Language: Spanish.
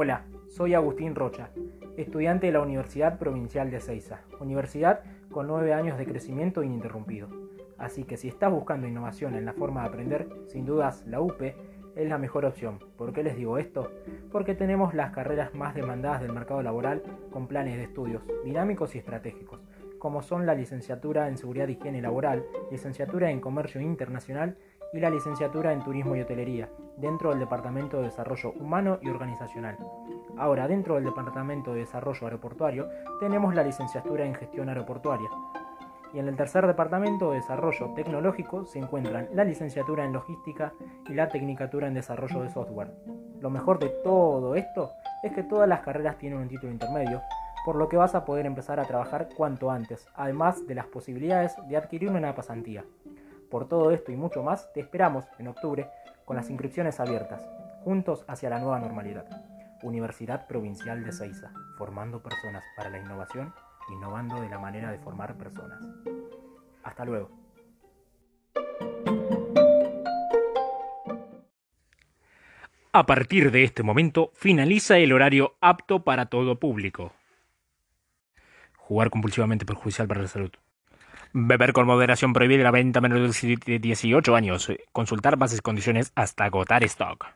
Hola, soy Agustín Rocha, estudiante de la Universidad Provincial de Ceiza, universidad con nueve años de crecimiento ininterrumpido. Así que si estás buscando innovación en la forma de aprender, sin dudas la UPE es la mejor opción. ¿Por qué les digo esto? Porque tenemos las carreras más demandadas del mercado laboral con planes de estudios dinámicos y estratégicos, como son la licenciatura en Seguridad y Higiene Laboral, licenciatura en Comercio Internacional y la licenciatura en Turismo y Hotelería, dentro del Departamento de Desarrollo Humano y Organizacional. Ahora, dentro del Departamento de Desarrollo Aeroportuario, tenemos la licenciatura en Gestión Aeroportuaria. Y en el tercer Departamento de Desarrollo Tecnológico se encuentran la licenciatura en Logística y la Tecnicatura en Desarrollo de Software. Lo mejor de todo esto es que todas las carreras tienen un título intermedio, por lo que vas a poder empezar a trabajar cuanto antes, además de las posibilidades de adquirir una pasantía. Por todo esto y mucho más, te esperamos en octubre con las inscripciones abiertas, juntos hacia la nueva normalidad. Universidad Provincial de Ceiza, formando personas para la innovación, innovando de la manera de formar personas. Hasta luego. A partir de este momento finaliza el horario apto para todo público. Jugar compulsivamente perjudicial para la salud. Beber con moderación prohibida la venta menor de 18 años. Consultar bases y condiciones hasta agotar stock.